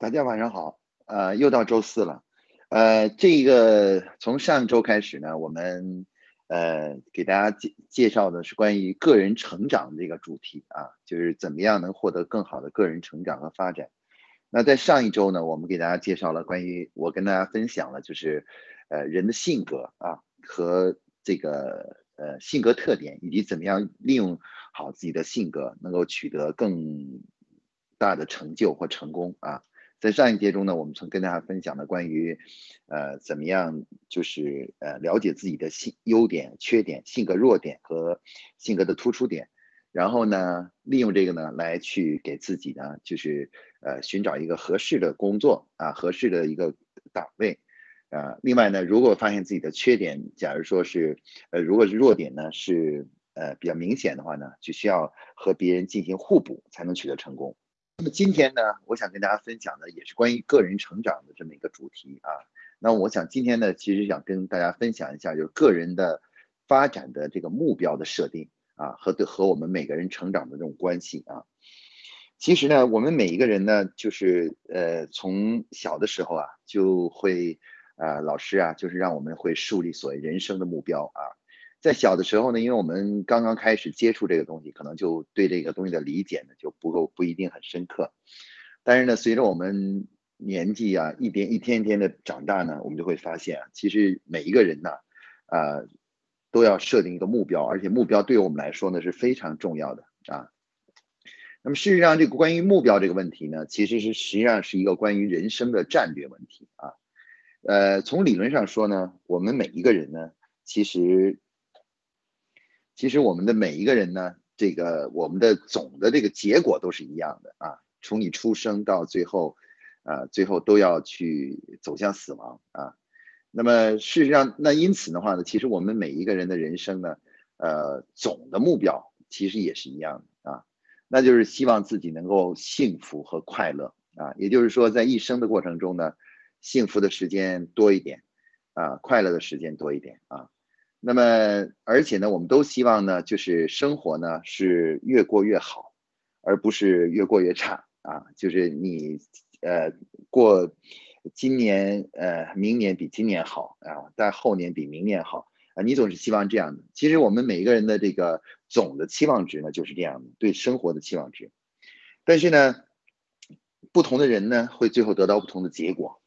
大家晚上好，呃，又到周四了，呃，这个从上周开始呢，我们呃给大家介介绍的是关于个人成长这个主题啊，就是怎么样能获得更好的个人成长和发展。那在上一周呢，我们给大家介绍了关于我跟大家分享了，就是呃人的性格啊和这个呃性格特点，以及怎么样利用好自己的性格，能够取得更大的成就或成功啊。在上一节中呢，我们曾跟大家分享了关于，呃，怎么样就是呃了解自己的性优点、缺点、性格弱点和性格的突出点，然后呢，利用这个呢来去给自己呢就是呃寻找一个合适的工作啊，合适的一个岗位啊。另外呢，如果发现自己的缺点，假如说是呃如果是弱点呢是呃比较明显的话呢，就需要和别人进行互补才能取得成功。那么今天呢，我想跟大家分享的也是关于个人成长的这么一个主题啊。那我想今天呢，其实想跟大家分享一下，就是个人的发展的这个目标的设定啊，和对和我们每个人成长的这种关系啊。其实呢，我们每一个人呢，就是呃，从小的时候啊，就会啊，老师啊，就是让我们会树立所谓人生的目标啊。在小的时候呢，因为我们刚刚开始接触这个东西，可能就对这个东西的理解呢就不够，不一定很深刻。但是呢，随着我们年纪啊一点一天一天的长大呢，我们就会发现啊，其实每一个人呢，啊，都要设定一个目标，而且目标对于我们来说呢是非常重要的啊。那么事实上，这个关于目标这个问题呢，其实是实际上是一个关于人生的战略问题啊。呃，从理论上说呢，我们每一个人呢，其实。其实我们的每一个人呢，这个我们的总的这个结果都是一样的啊，从你出生到最后，啊，最后都要去走向死亡啊。那么事实上，那因此的话呢，其实我们每一个人的人生呢，呃，总的目标其实也是一样的啊，那就是希望自己能够幸福和快乐啊。也就是说，在一生的过程中呢，幸福的时间多一点啊，快乐的时间多一点啊。那么，而且呢，我们都希望呢，就是生活呢是越过越好，而不是越过越差啊。就是你，呃，过今年，呃，明年比今年好啊，但后年比明年好啊。你总是希望这样的。其实我们每一个人的这个总的期望值呢，就是这样的，对生活的期望值。但是呢，不同的人呢，会最后得到不同的结果。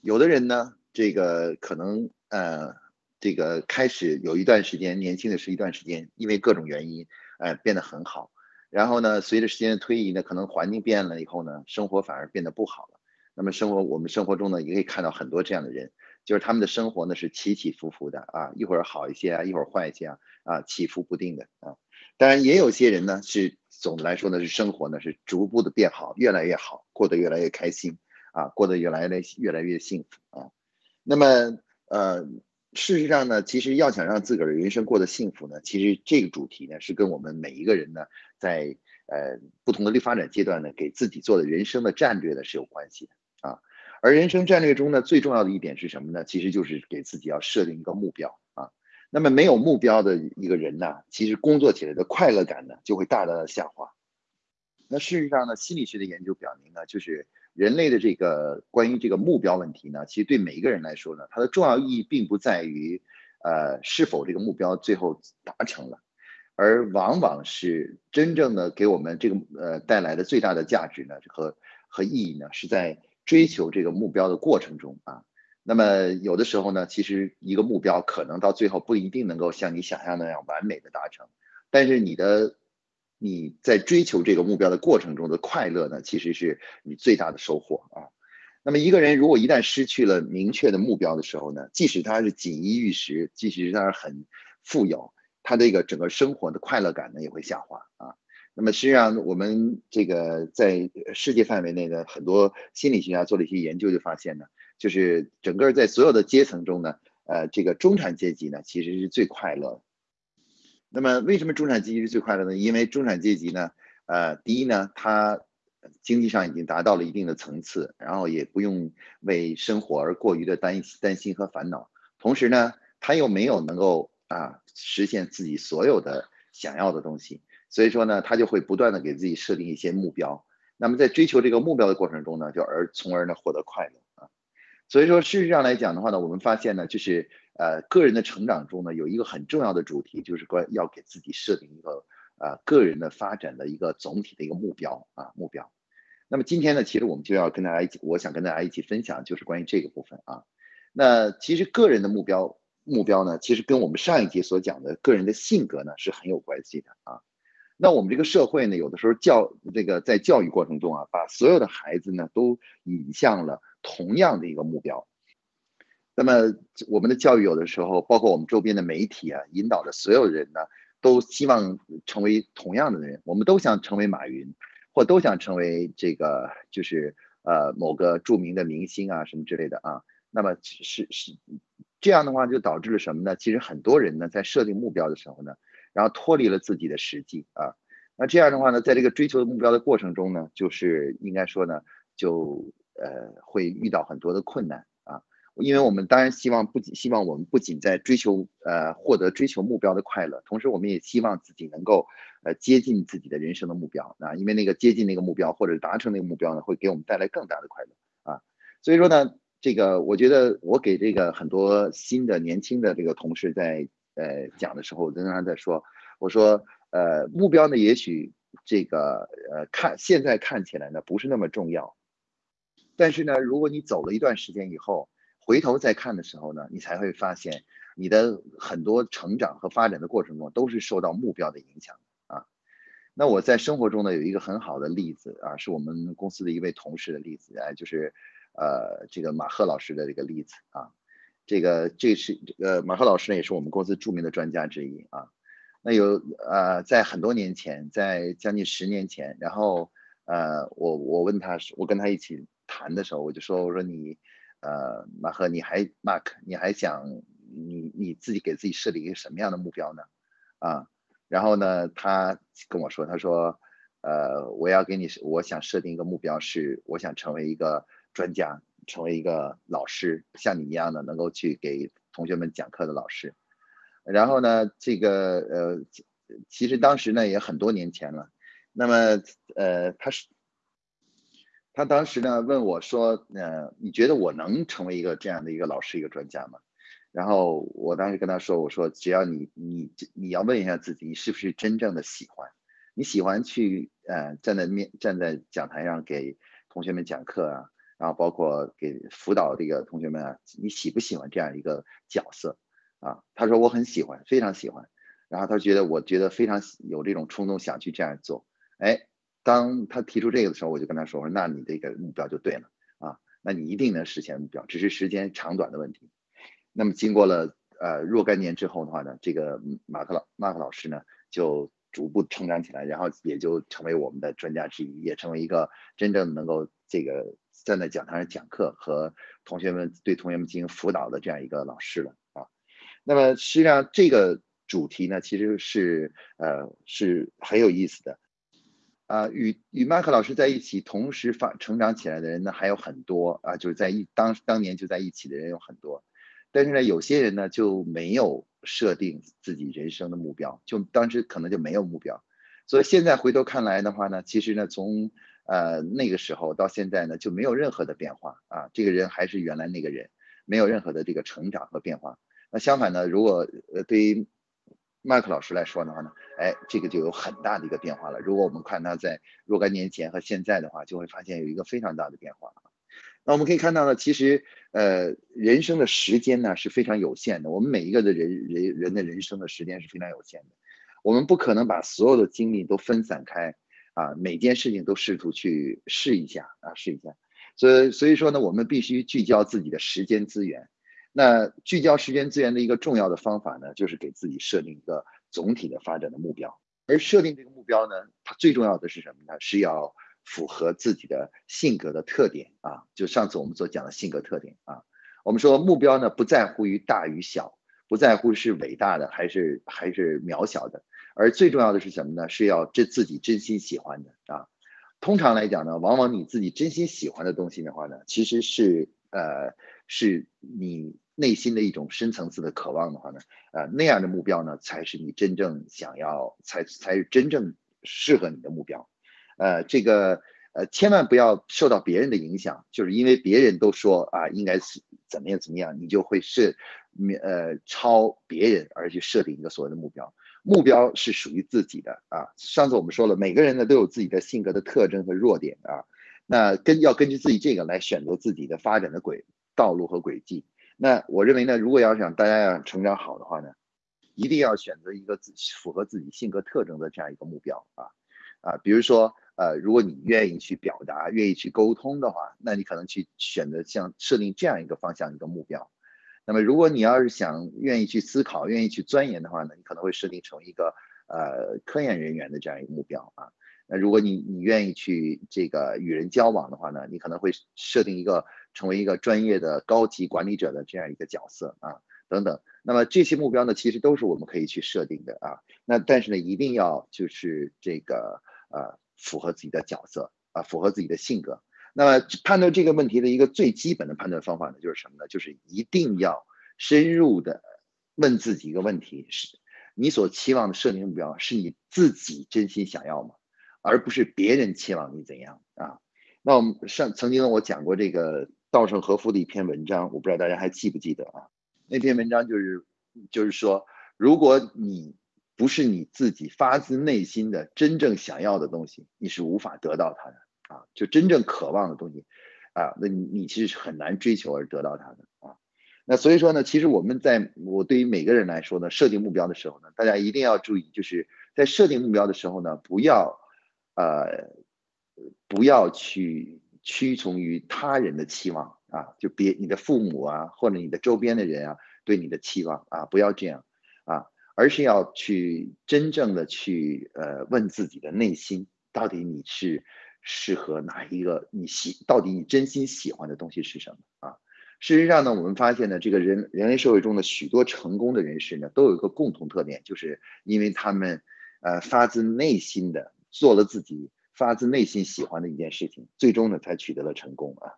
有的人呢，这个可能，呃。这个开始有一段时间，年轻的是一段时间，因为各种原因，哎，变得很好。然后呢，随着时间的推移呢，可能环境变了以后呢，生活反而变得不好了。那么生活，我们生活中呢，也可以看到很多这样的人，就是他们的生活呢是起起伏伏的啊，一会儿好一些啊，一会儿坏一些啊，啊，起伏不定的啊。当然，也有些人呢是总的来说呢是生活呢是逐步的变好，越来越好，过得越来越开心啊，过得越来越越来越幸福啊。那么，呃。事实上呢，其实要想让自个儿的人生过得幸福呢，其实这个主题呢是跟我们每一个人呢，在呃不同的发展阶段呢，给自己做的人生的战略呢是有关系的啊。而人生战略中呢，最重要的一点是什么呢？其实就是给自己要设定一个目标啊。那么没有目标的一个人呢，其实工作起来的快乐感呢就会大大的下滑。那事实上呢，心理学的研究表明呢，就是。人类的这个关于这个目标问题呢，其实对每一个人来说呢，它的重要意义并不在于，呃，是否这个目标最后达成了，而往往是真正的给我们这个呃带来的最大的价值呢和和意义呢，是在追求这个目标的过程中啊。那么有的时候呢，其实一个目标可能到最后不一定能够像你想象那样完美的达成，但是你的。你在追求这个目标的过程中的快乐呢，其实是你最大的收获啊。那么一个人如果一旦失去了明确的目标的时候呢，即使他是锦衣玉食，即使他是很富有，他这个整个生活的快乐感呢也会下滑啊。那么实际上我们这个在世界范围内的很多心理学家做了一些研究，就发现呢，就是整个在所有的阶层中呢，呃，这个中产阶级呢其实是最快乐。那么，为什么中产阶级是最快乐呢？因为中产阶级呢，呃，第一呢，他经济上已经达到了一定的层次，然后也不用为生活而过于的担担心和烦恼。同时呢，他又没有能够啊实现自己所有的想要的东西，所以说呢，他就会不断的给自己设定一些目标那么在追求这个目标的过程中呢，就而从而呢获得快乐啊。所以说，事实上来讲的话呢，我们发现呢，就是呃个人的成长中呢，有一个很重要的主题，就是关要给自己设定一个呃个人的发展的一个总体的一个目标啊目标。那么今天呢，其实我们就要跟大家一起，我想跟大家一起分享，就是关于这个部分啊。那其实个人的目标目标呢，其实跟我们上一节所讲的个人的性格呢是很有关系的啊。那我们这个社会呢，有的时候教这个在教育过程中啊，把所有的孩子呢都引向了同样的一个目标。那么我们的教育有的时候，包括我们周边的媒体啊，引导着所有人呢，都希望成为同样的人，我们都想成为马云。或都想成为这个，就是呃某个著名的明星啊，什么之类的啊。那么是是这样的话，就导致了什么呢？其实很多人呢，在设定目标的时候呢，然后脱离了自己的实际啊。那这样的话呢，在这个追求目标的过程中呢，就是应该说呢，就呃会遇到很多的困难。因为我们当然希望不仅希望我们不仅在追求呃获得追求目标的快乐，同时我们也希望自己能够呃接近自己的人生的目标啊，因为那个接近那个目标或者达成那个目标呢，会给我们带来更大的快乐啊。所以说呢，这个我觉得我给这个很多新的年轻的这个同事在呃讲的时候，我经常在说，我说呃目标呢，也许这个呃看现在看起来呢不是那么重要，但是呢，如果你走了一段时间以后。回头再看的时候呢，你才会发现你的很多成长和发展的过程中都是受到目标的影响啊。那我在生活中呢有一个很好的例子啊，是我们公司的一位同事的例子哎，就是呃这个马赫老师的这个例子啊。这个这是呃马赫老师呢也是我们公司著名的专家之一啊。那有呃在很多年前，在将近十年前，然后呃我我问他我跟他一起谈的时候，我就说我说你。呃，马赫，你还 Mark，你还想你你自己给自己设立一个什么样的目标呢？啊，然后呢，他跟我说，他说，呃，我要给你，我想设定一个目标是，我想成为一个专家，成为一个老师，像你一样的能够去给同学们讲课的老师。然后呢，这个呃，其实当时呢也很多年前了，那么呃，他是。他当时呢问我说：“呃，你觉得我能成为一个这样的一个老师，一个专家吗？”然后我当时跟他说：“我说只要你你你要问一下自己，你是不是真正的喜欢？你喜欢去呃站在面站在讲台上给同学们讲课啊，然后包括给辅导这个同学们啊，你喜不喜欢这样一个角色啊？”他说：“我很喜欢，非常喜欢。”然后他觉得我觉得非常有这种冲动想去这样做，哎。当他提出这个的时候，我就跟他说：“说那你这个目标就对了啊，那你一定能实现目标，只是时间长短的问题。”那么经过了呃若干年之后的话呢，这个马克老马克老师呢就逐步成长起来，然后也就成为我们的专家之一，也成为一个真正能够这个站在讲台上讲课和同学们对同学们进行辅导的这样一个老师了啊。那么实际上这个主题呢，其实是呃是很有意思的。啊，与与麦克老师在一起同时发成长起来的人呢，还有很多啊，就是在一当当年就在一起的人有很多，但是呢，有些人呢就没有设定自己人生的目标，就当时可能就没有目标，所以现在回头看来的话呢，其实呢，从呃那个时候到现在呢，就没有任何的变化啊，这个人还是原来那个人，没有任何的这个成长和变化。那相反呢，如果呃对于麦克老师来说的话呢，哎，这个就有很大的一个变化了。如果我们看他在若干年前和现在的话，就会发现有一个非常大的变化。那我们可以看到呢，其实呃，人生的时间呢是非常有限的。我们每一个的人人人的人生的时间是非常有限的，我们不可能把所有的精力都分散开啊，每件事情都试图去试一下啊，试一下。所以所以说呢，我们必须聚焦自己的时间资源。那聚焦时间资源的一个重要的方法呢，就是给自己设定一个总体的发展的目标。而设定这个目标呢，它最重要的是什么呢？是要符合自己的性格的特点啊。就上次我们所讲的性格特点啊。我们说目标呢，不在乎于大与小，不在乎是伟大的还是还是渺小的，而最重要的是什么呢？是要这自己真心喜欢的啊。通常来讲呢，往往你自己真心喜欢的东西的话呢，其实是呃是你。内心的一种深层次的渴望的话呢，呃，那样的目标呢，才是你真正想要，才才是真正适合你的目标。呃，这个呃，千万不要受到别人的影响，就是因为别人都说啊，应该是怎么样怎么样，你就会设，呃，超别人而去设定一个所谓的目标。目标是属于自己的啊。上次我们说了，每个人呢都有自己的性格的特征和弱点啊，那根要根据自己这个来选择自己的发展的轨道路和轨迹。那我认为呢，如果要想大家要成长好的话呢，一定要选择一个自己符合自己性格特征的这样一个目标啊啊，比如说。呃，如果你愿意去表达，愿意去沟通的话，那你可能去选择像设定这样一个方向一个目标。那么，如果你要是想愿意去思考，愿意去钻研的话呢，你可能会设定成一个呃科研人员的这样一个目标啊。那如果你你愿意去这个与人交往的话呢，你可能会设定一个成为一个专业的高级管理者的这样一个角色啊等等。那么这些目标呢，其实都是我们可以去设定的啊。那但是呢，一定要就是这个呃。符合自己的角色啊，符合自己的性格。那么判断这个问题的一个最基本的判断方法呢，就是什么呢？就是一定要深入的问自己一个问题：是你所期望的设定目标是你自己真心想要吗？而不是别人期望你怎样啊？那我们上曾经我讲过这个稻盛和夫的一篇文章，我不知道大家还记不记得啊？那篇文章就是就是说，如果你不是你自己发自内心的真正想要的东西，你是无法得到它的啊！就真正渴望的东西，啊，那你你其实是很难追求而得到它的啊。那所以说呢，其实我们在我对于每个人来说呢，设定目标的时候呢，大家一定要注意，就是在设定目标的时候呢，不要呃不要去屈从于他人的期望啊，就别你的父母啊或者你的周边的人啊对你的期望啊，不要这样啊。而是要去真正的去呃问自己的内心，到底你是适合哪一个？你喜到底你真心喜欢的东西是什么啊？事实上呢，我们发现呢，这个人人类社会中的许多成功的人士呢，都有一个共同特点，就是因为他们呃发自内心的做了自己发自内心喜欢的一件事情，最终呢才取得了成功啊。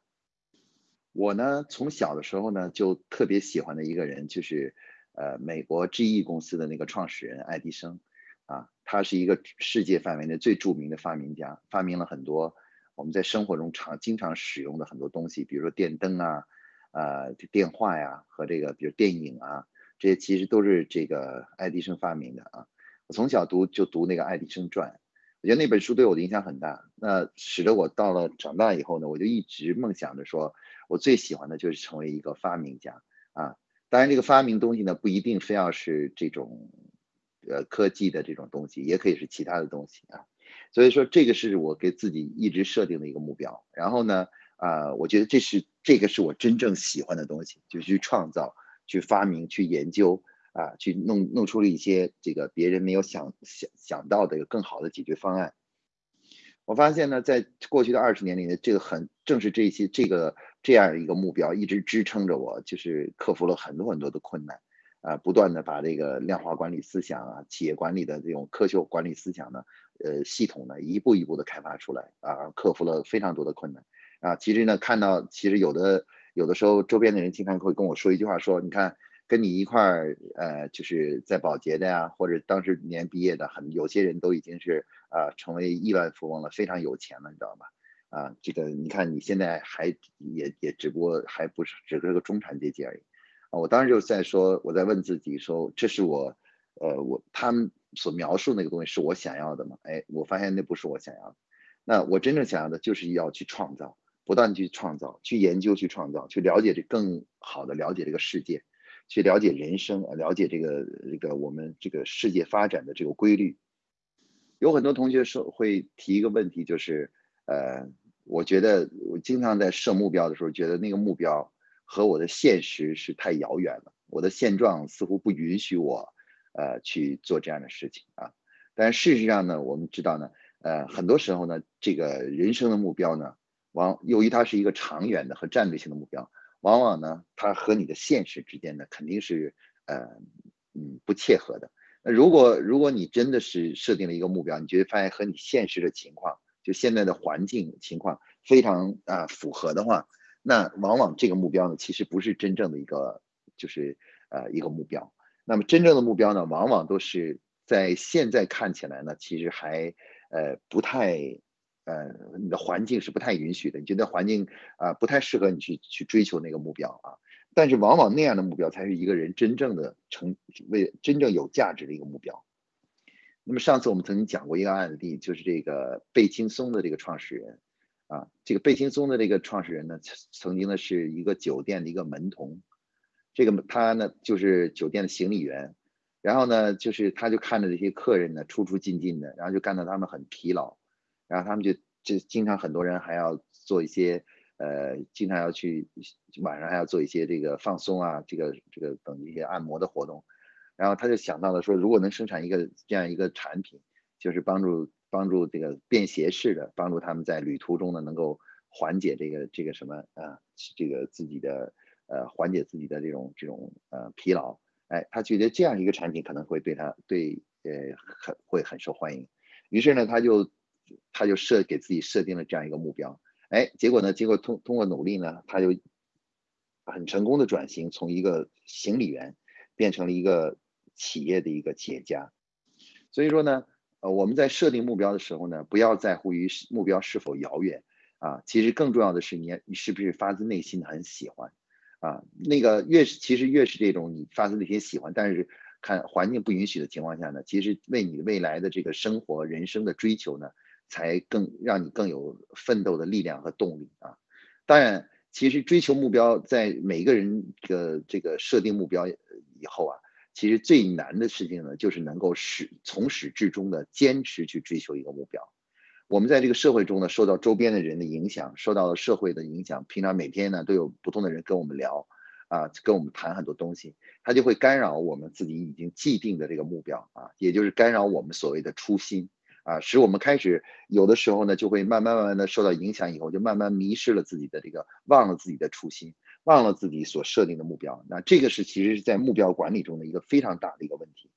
我呢从小的时候呢就特别喜欢的一个人就是。呃，美国 GE 公司的那个创始人爱迪生，啊，他是一个世界范围内最著名的发明家，发明了很多我们在生活中常经常使用的很多东西，比如说电灯啊，呃，电话呀，和这个比如电影啊，这些其实都是这个爱迪生发明的啊。我从小读就读那个《爱迪生传》，我觉得那本书对我的影响很大，那使得我到了长大以后呢，我就一直梦想着说，我最喜欢的就是成为一个发明家啊。当然，这个发明东西呢，不一定非要是这种，呃，科技的这种东西，也可以是其他的东西啊。所以说，这个是我给自己一直设定的一个目标。然后呢，啊，我觉得这是这个是我真正喜欢的东西，就去创造、去发明、去研究啊，去弄弄出了一些这个别人没有想想想到的更好的解决方案。我发现呢，在过去的二十年里呢，这个很正是这些这个。这样一个目标一直支撑着我，就是克服了很多很多的困难，啊，不断的把这个量化管理思想啊，企业管理的这种科学管理思想呢，呃，系统呢，一步一步的开发出来，啊，克服了非常多的困难，啊，其实呢，看到其实有的有的时候周边的人经常会跟我说一句话，说你看跟你一块儿，呃，就是在保洁的呀，或者当时年毕业的，很有些人都已经是啊，成为亿万富翁了，非常有钱了，你知道吗？啊，这个你看，你现在还也也只不过还不是只是个中产阶级而已，啊，我当时就在说，我在问自己说，这是我，呃，我他们所描述那个东西是我想要的吗？哎，我发现那不是我想要的，那我真正想要的就是要去创造，不断去创造，去研究，去创造，去了解这更好的了解这个世界，去了解人生，了解这个这个我们这个世界发展的这个规律。有很多同学说会提一个问题，就是，呃。我觉得我经常在设目标的时候，觉得那个目标和我的现实是太遥远了。我的现状似乎不允许我，呃，去做这样的事情啊。但事实上呢，我们知道呢，呃，很多时候呢，这个人生的目标呢，往由于它是一个长远的和战略性的目标，往往呢，它和你的现实之间呢，肯定是呃，嗯，不切合的。那如果如果你真的是设定了一个目标，你觉得发现和你现实的情况。就现在的环境情况非常啊符合的话，那往往这个目标呢，其实不是真正的一个，就是呃一个目标。那么真正的目标呢，往往都是在现在看起来呢，其实还呃不太呃，你的环境是不太允许的，你觉得环境啊不太适合你去去追求那个目标啊。但是往往那样的目标才是一个人真正的成为真正有价值的一个目标。那么上次我们曾经讲过一个案例，就是这个贝青松的这个创始人啊，这个贝青松的这个创始人呢，曾经呢是一个酒店的一个门童，这个他呢就是酒店的行李员，然后呢就是他就看着这些客人呢出出进进的，然后就干到他们很疲劳，然后他们就就经常很多人还要做一些。呃，经常要去晚上还要做一些这个放松啊，这个这个等一些按摩的活动，然后他就想到了说，如果能生产一个这样一个产品，就是帮助帮助这个便携式的，帮助他们在旅途中呢能够缓解这个这个什么啊，这个自己的呃缓解自己的这种这种呃疲劳，哎，他觉得这样一个产品可能会对他对呃很会很受欢迎，于是呢他就他就设给自己设定了这样一个目标。哎，结果呢？结果通通过努力呢，他就很成功的转型，从一个行李员变成了一个企业的一个企业家。所以说呢，呃，我们在设定目标的时候呢，不要在乎于目标是否遥远啊，其实更重要的是你你是不是发自内心的很喜欢啊？那个越是其实越是这种你发自内心喜欢，但是看环境不允许的情况下呢，其实为你未来的这个生活人生的追求呢。才更让你更有奋斗的力量和动力啊！当然，其实追求目标，在每个人的这个设定目标以后啊，其实最难的事情呢，就是能够始从始至终的坚持去追求一个目标。我们在这个社会中呢，受到周边的人的影响，受到了社会的影响，平常每天呢都有不同的人跟我们聊啊，跟我们谈很多东西，他就会干扰我们自己已经既定的这个目标啊，也就是干扰我们所谓的初心。啊，使我们开始有的时候呢，就会慢慢慢慢的受到影响，以后就慢慢迷失了自己的这个，忘了自己的初心，忘了自己所设定的目标。那这个是其实是在目标管理中的一个非常大的一个问题。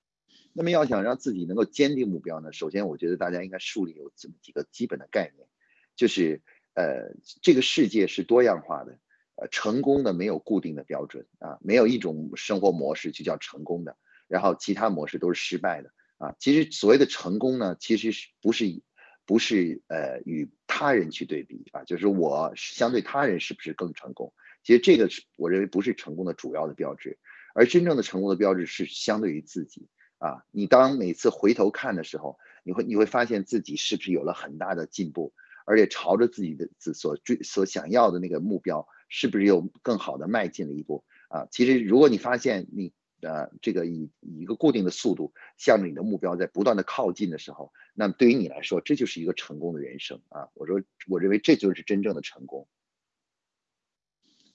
那么要想让自己能够坚定目标呢，首先我觉得大家应该树立有这么几个基本的概念，就是呃，这个世界是多样化的，呃，成功的没有固定的标准啊，没有一种生活模式就叫成功的，然后其他模式都是失败的。啊，其实所谓的成功呢，其实是不是不是呃与他人去对比啊？就是我相对他人是不是更成功？其实这个是我认为不是成功的主要的标志，而真正的成功的标志是相对于自己啊。你当每次回头看的时候，你会你会发现自己是不是有了很大的进步，而且朝着自己的自所追所想要的那个目标，是不是有更好的迈进了一步啊？其实如果你发现你。呃，这个以以一个固定的速度向着你的目标在不断的靠近的时候，那么对于你来说，这就是一个成功的人生啊！我说，我认为这就是真正的成功。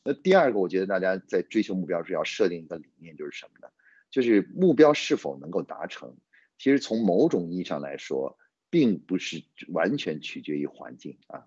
那第二个，我觉得大家在追求目标时要设定一个理念，就是什么呢？就是目标是否能够达成，其实从某种意义上来说，并不是完全取决于环境啊。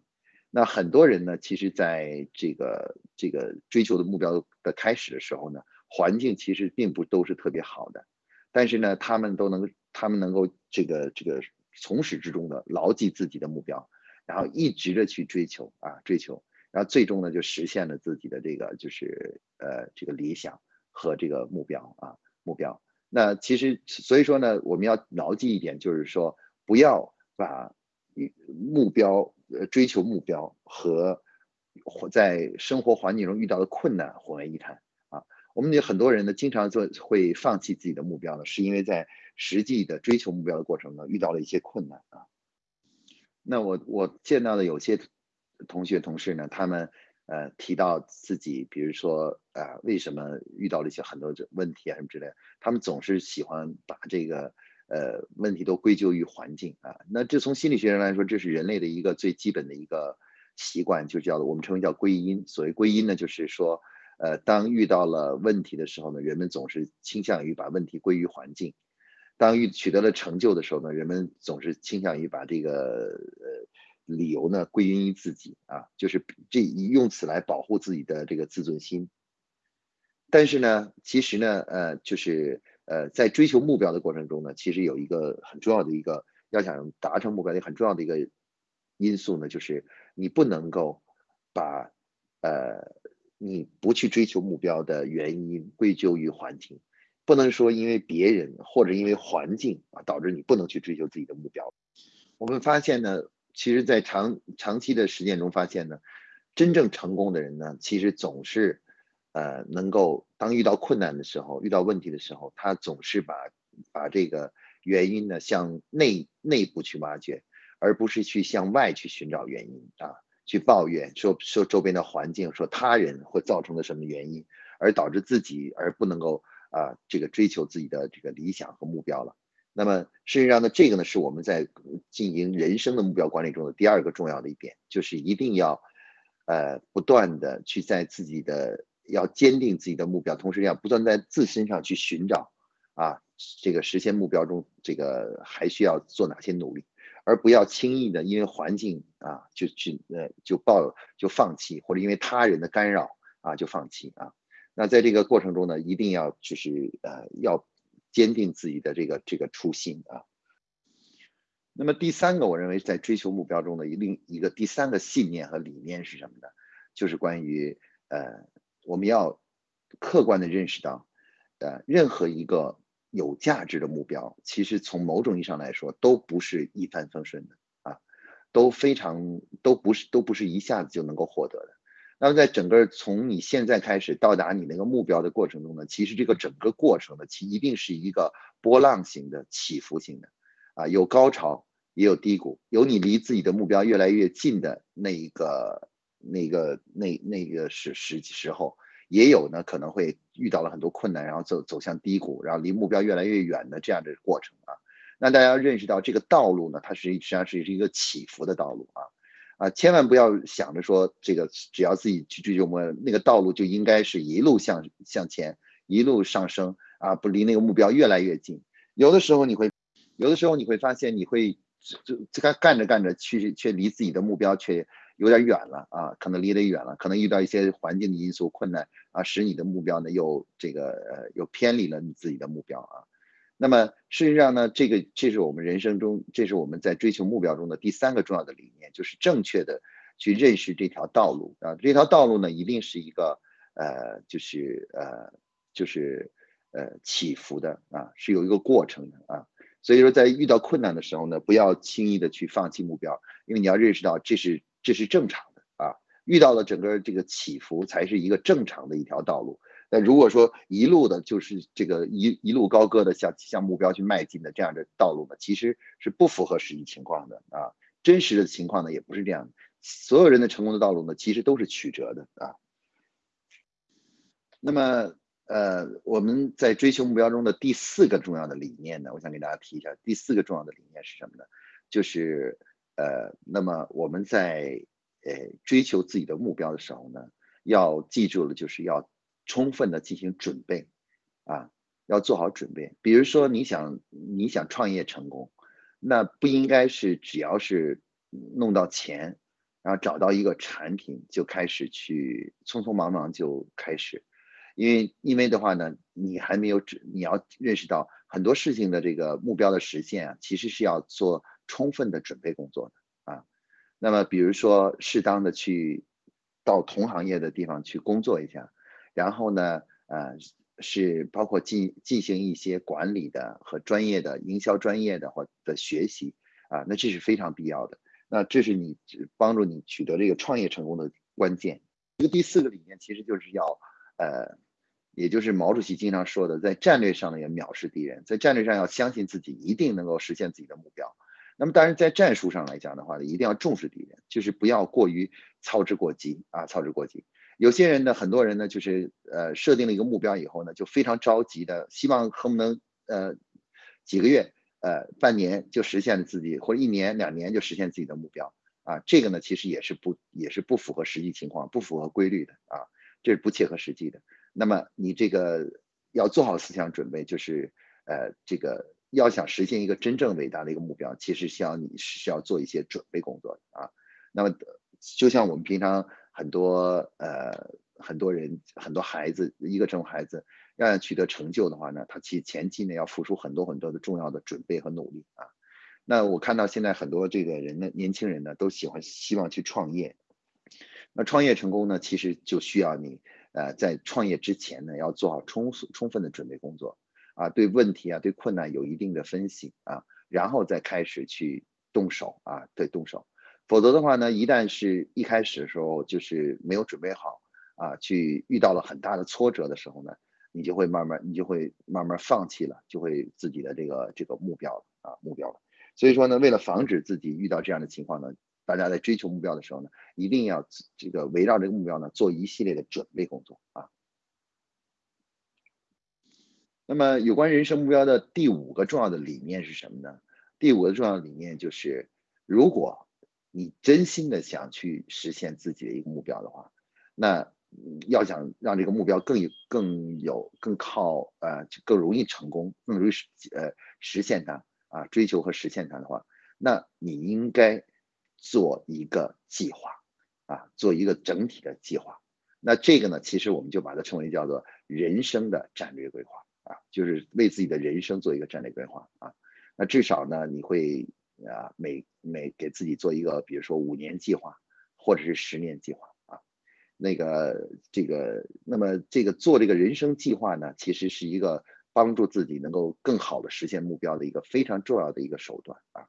那很多人呢，其实在这个这个追求的目标的开始的时候呢。环境其实并不都是特别好的，但是呢，他们都能，他们能够这个这个从始至终的牢记自己的目标，然后一直的去追求啊追求，然后最终呢就实现了自己的这个就是呃这个理想和这个目标啊目标。那其实所以说呢，我们要牢记一点，就是说不要把目标呃追求目标和在生活环境中遇到的困难混为一谈。我们有很多人呢，经常做会放弃自己的目标呢，是因为在实际的追求目标的过程中遇到了一些困难啊。那我我见到的有些同学同事呢，他们呃提到自己，比如说啊，为什么遇到了一些很多这问题啊什么之类，他们总是喜欢把这个呃问题都归咎于环境啊。那这从心理学上来说，这是人类的一个最基本的一个习惯，就叫做我们称为叫归因。所谓归因呢，就是说。呃，当遇到了问题的时候呢，人们总是倾向于把问题归于环境；当遇取得了成就的时候呢，人们总是倾向于把这个呃理由呢归因于自己啊，就是这用此来保护自己的这个自尊心。但是呢，其实呢，呃，就是呃，在追求目标的过程中呢，其实有一个很重要的一个要想达成目标的很重要的一个因素呢，就是你不能够把呃。你不去追求目标的原因归咎于环境，不能说因为别人或者因为环境啊导致你不能去追求自己的目标。我们发现呢，其实，在长长期的实践中发现呢，真正成功的人呢，其实总是，呃，能够当遇到困难的时候，遇到问题的时候，他总是把把这个原因呢向内内部去挖掘，而不是去向外去寻找原因啊，去抱怨说说周边的环境，说他人会造成的什么原因，而导致自己而不能够啊这个追求自己的这个理想和目标了。那么事实上呢，这个呢是我们在进行人生的目标管理中的第二个重要的一点，就是一定要，呃，不断的去在自己的要坚定自己的目标，同时要不断在自身上去寻找，啊，这个实现目标中这个还需要做哪些努力，而不要轻易的因为环境啊就去呃就抱就放弃，或者因为他人的干扰啊就放弃啊。那在这个过程中呢，一定要就是呃要。坚定自己的这个这个初心啊。那么第三个，我认为在追求目标中的一另一个第三个信念和理念是什么呢？就是关于呃，我们要客观的认识到，呃，任何一个有价值的目标，其实从某种意义上来说，都不是一帆风顺的啊，都非常都不是都不是一下子就能够获得的。那么在整个从你现在开始到达你那个目标的过程中呢，其实这个整个过程呢，其一定是一个波浪形的、起伏型的，啊，有高潮也有低谷，有你离自己的目标越来越近的那一个、那个、那那个时时时候，也有呢可能会遇到了很多困难，然后走走向低谷，然后离目标越来越远的这样的过程啊。那大家要认识到这个道路呢，它是实际上是是一个起伏的道路啊。啊，千万不要想着说这个只要自己去追求目标，那个道路就应该是一路向向前，一路上升啊，不离那个目标越来越近。有的时候你会，有的时候你会发现你会就这个干着干着，去却离自己的目标却有点远了啊，可能离得远了，可能遇到一些环境的因素困难啊，使你的目标呢又这个呃又偏离了你自己的目标啊。那么事实上呢，这个这是我们人生中，这是我们在追求目标中的第三个重要的理念，就是正确的去认识这条道路啊。这条道路呢，一定是一个呃，就是呃，就是呃起伏的啊，是有一个过程的啊。所以说，在遇到困难的时候呢，不要轻易的去放弃目标，因为你要认识到这是这是正常的啊。遇到了整个这个起伏，才是一个正常的一条道路。那如果说一路的就是这个一一路高歌的向向目标去迈进的这样的道路呢，其实是不符合实际情况的啊。真实的情况呢也不是这样，所有人的成功的道路呢其实都是曲折的啊。那么呃我们在追求目标中的第四个重要的理念呢，我想给大家提一下，第四个重要的理念是什么呢？就是呃那么我们在呃追求自己的目标的时候呢，要记住了就是要。充分的进行准备，啊，要做好准备。比如说，你想你想创业成功，那不应该是只要是弄到钱，然后找到一个产品就开始去匆匆忙忙就开始，因为因为的话呢，你还没有你要认识到很多事情的这个目标的实现啊，其实是要做充分的准备工作的啊。那么，比如说适当的去到同行业的地方去工作一下。然后呢，呃，是包括进进行一些管理的和专业的营销专业的或的学习啊，那这是非常必要的。那这是你帮助你取得这个创业成功的关键。这个第四个理念其实就是要，呃，也就是毛主席经常说的，在战略上呢要藐视敌人，在战略上要相信自己一定能够实现自己的目标。那么当然在战术上来讲的话呢，一定要重视敌人，就是不要过于操之过急啊，操之过急。有些人呢，很多人呢，就是呃设定了一个目标以后呢，就非常着急的，希望恨不能呃几个月呃半年就实现自己，或者一年两年就实现自己的目标啊，这个呢其实也是不也是不符合实际情况，不符合规律的啊，这是不切合实际的。那么你这个要做好思想准备，就是呃这个要想实现一个真正伟大的一个目标，其实需要你是需要做一些准备工作啊。那么就像我们平常。很多呃很多人很多孩子一个这种孩子要想取得成就的话呢，他其前期呢要付出很多很多的重要的准备和努力啊。那我看到现在很多这个人呢，年轻人呢都喜欢希望去创业。那创业成功呢，其实就需要你呃在创业之前呢要做好充充分的准备工作啊，对问题啊对困难有一定的分析啊，然后再开始去动手啊，对动手。否则的话呢，一旦是一开始的时候就是没有准备好啊，去遇到了很大的挫折的时候呢，你就会慢慢你就会慢慢放弃了，就会自己的这个这个目标啊目标了。所以说呢，为了防止自己遇到这样的情况呢，大家在追求目标的时候呢，一定要这个围绕这个目标呢做一系列的准备工作啊。那么有关人生目标的第五个重要的理念是什么呢？第五个重要理念就是，如果你真心的想去实现自己的一个目标的话，那要想让这个目标更有、更有、更靠呃，更容易成功，更容易实呃实现它。啊，追求和实现它的话，那你应该做一个计划，啊，做一个整体的计划。那这个呢，其实我们就把它称为叫做人生的战略规划，啊，就是为自己的人生做一个战略规划，啊，那至少呢，你会啊，每每给自己做一个，比如说五年计划，或者是十年计划，啊，那个这个，那么这个做这个人生计划呢，其实是一个。帮助自己能够更好的实现目标的一个非常重要的一个手段啊！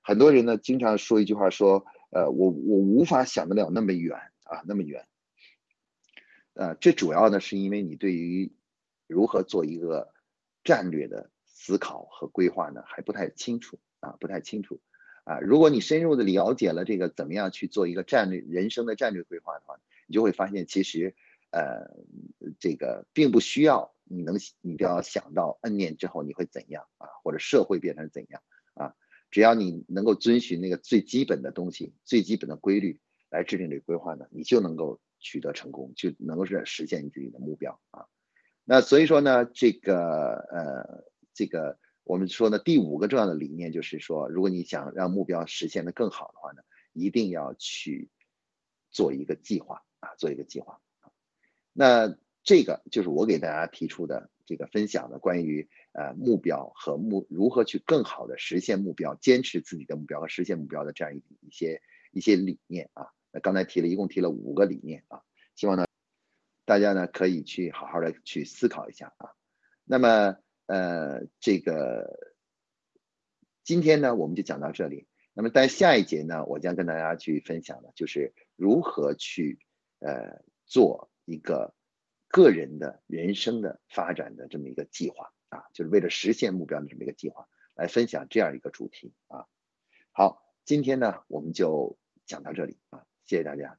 很多人呢经常说一句话说，呃，我我无法想得了那么远啊，那么远。呃，这主要呢是因为你对于如何做一个战略的思考和规划呢还不太清楚啊，不太清楚啊。如果你深入的了解了这个怎么样去做一个战略人生的战略规划的话，你就会发现其实呃这个并不需要。你能，你都要想到 N 年之后你会怎样啊，或者社会变成怎样啊？只要你能够遵循那个最基本的东西、最基本的规律来制定这个规划呢，你就能够取得成功，就能够是实现你自己的目标啊。那所以说呢，这个呃，这个我们说呢，第五个重要的理念就是说，如果你想让目标实现的更好的话呢，一定要去做一个计划啊，做一个计划。那这个就是我给大家提出的这个分享的关于呃目标和目如何去更好的实现目标，坚持自己的目标和实现目标的这样一一些一些理念啊。那刚才提了一共提了五个理念啊，希望呢大家呢可以去好好的去思考一下啊。那么呃这个今天呢我们就讲到这里。那么在下一节呢，我将跟大家去分享的就是如何去呃做一个。个人的人生的发展的这么一个计划啊，就是为了实现目标的这么一个计划，来分享这样一个主题啊。好，今天呢我们就讲到这里啊，谢谢大家。